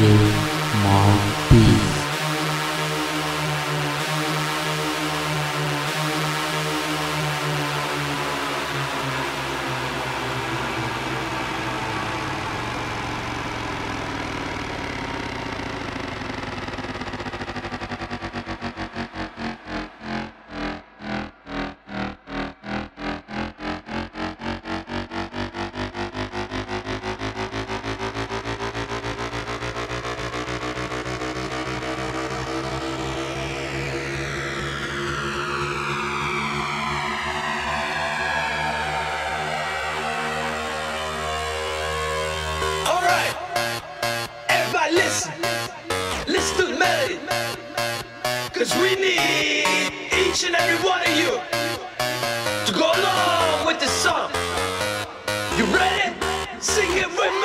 như mọi Cause we need each and every one of you to go along with the song. You ready? Sing it with me.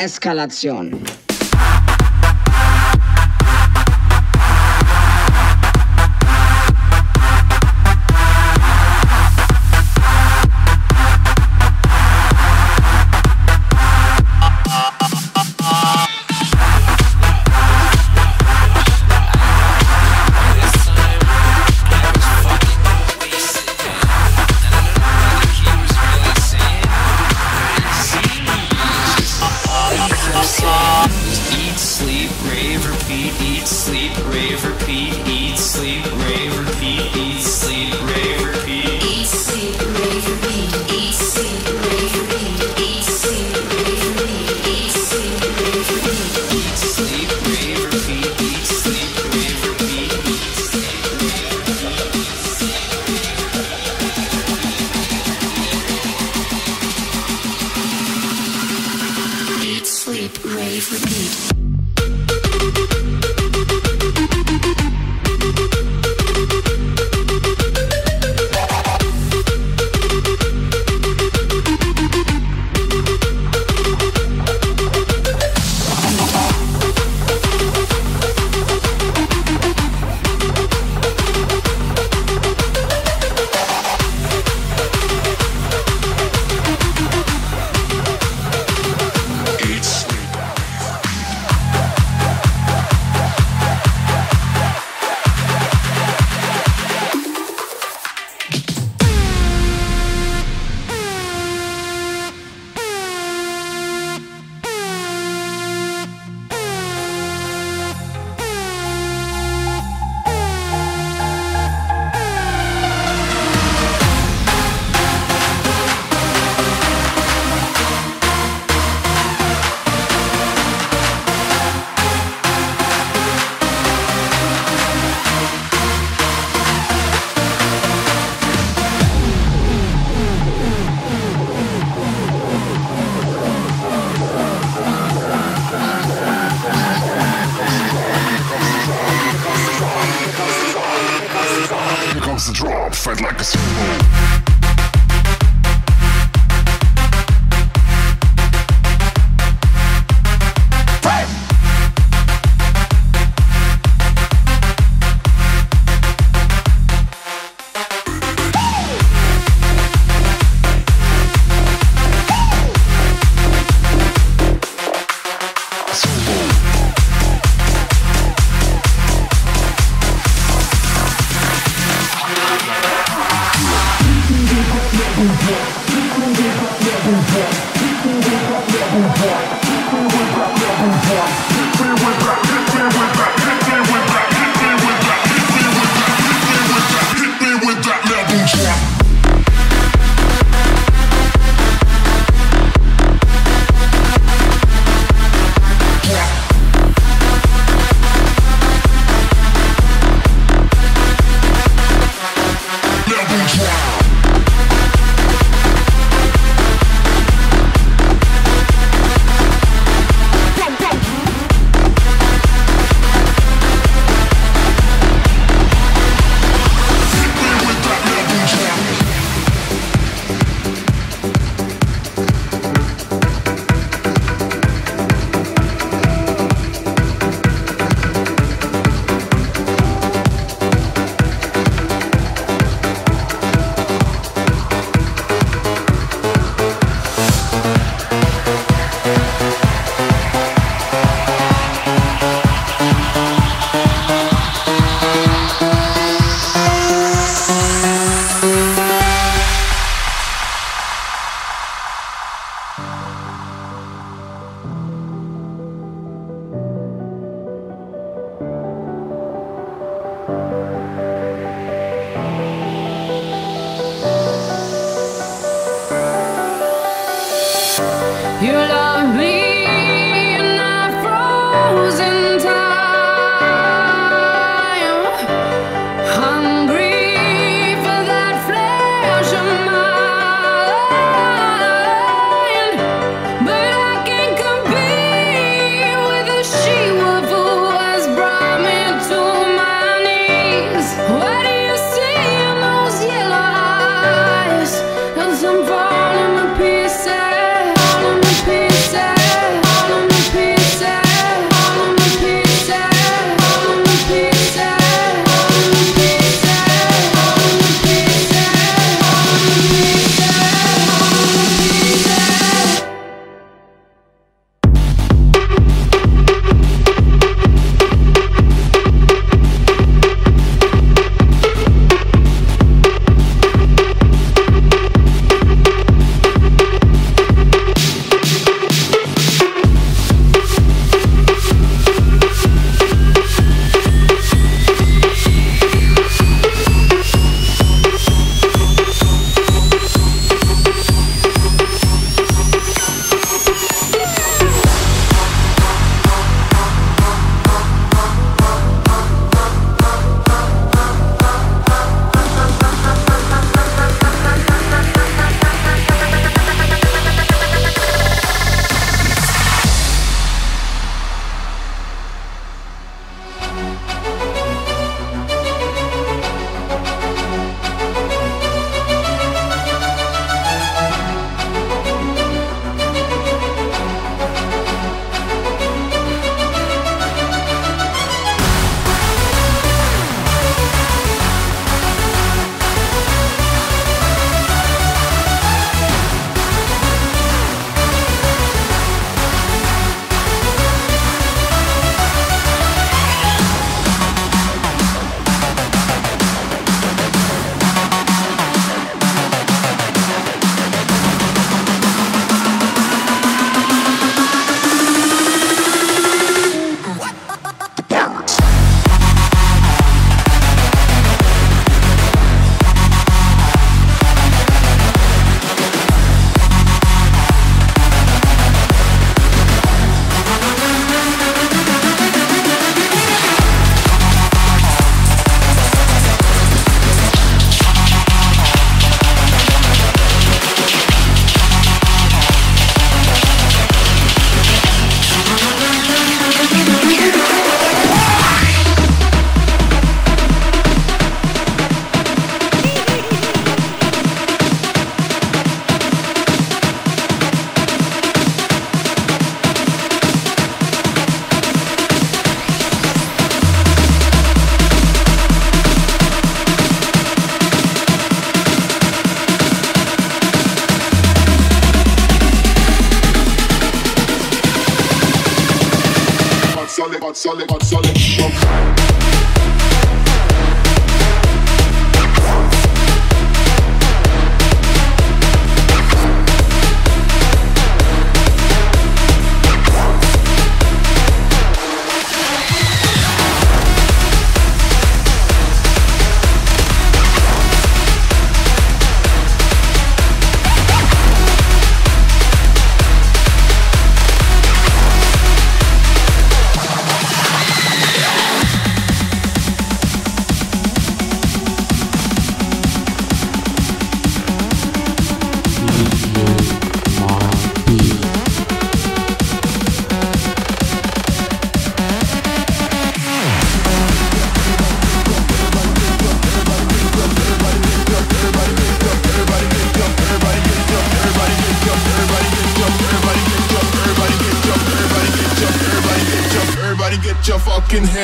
Eskalation.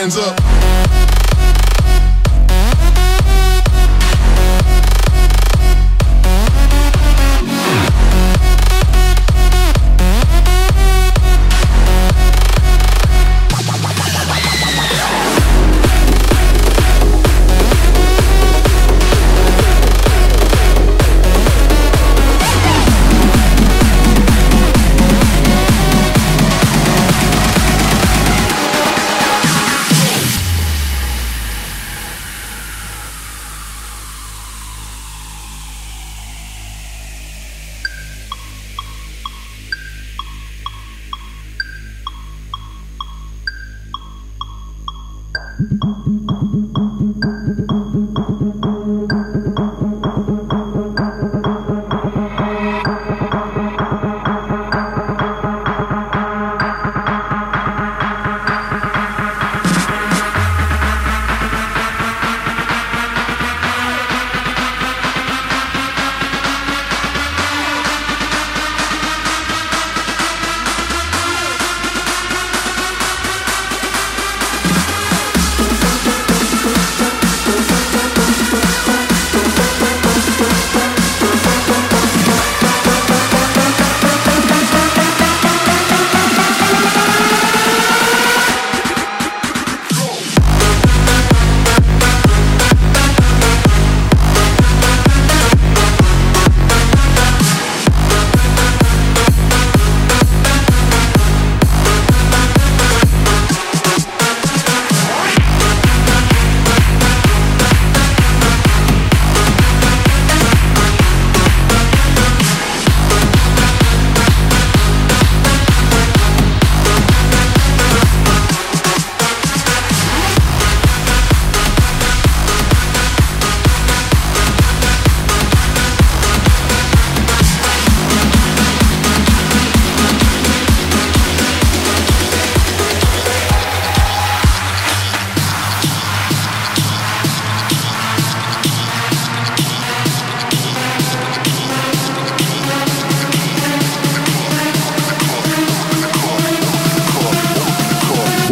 Hands up.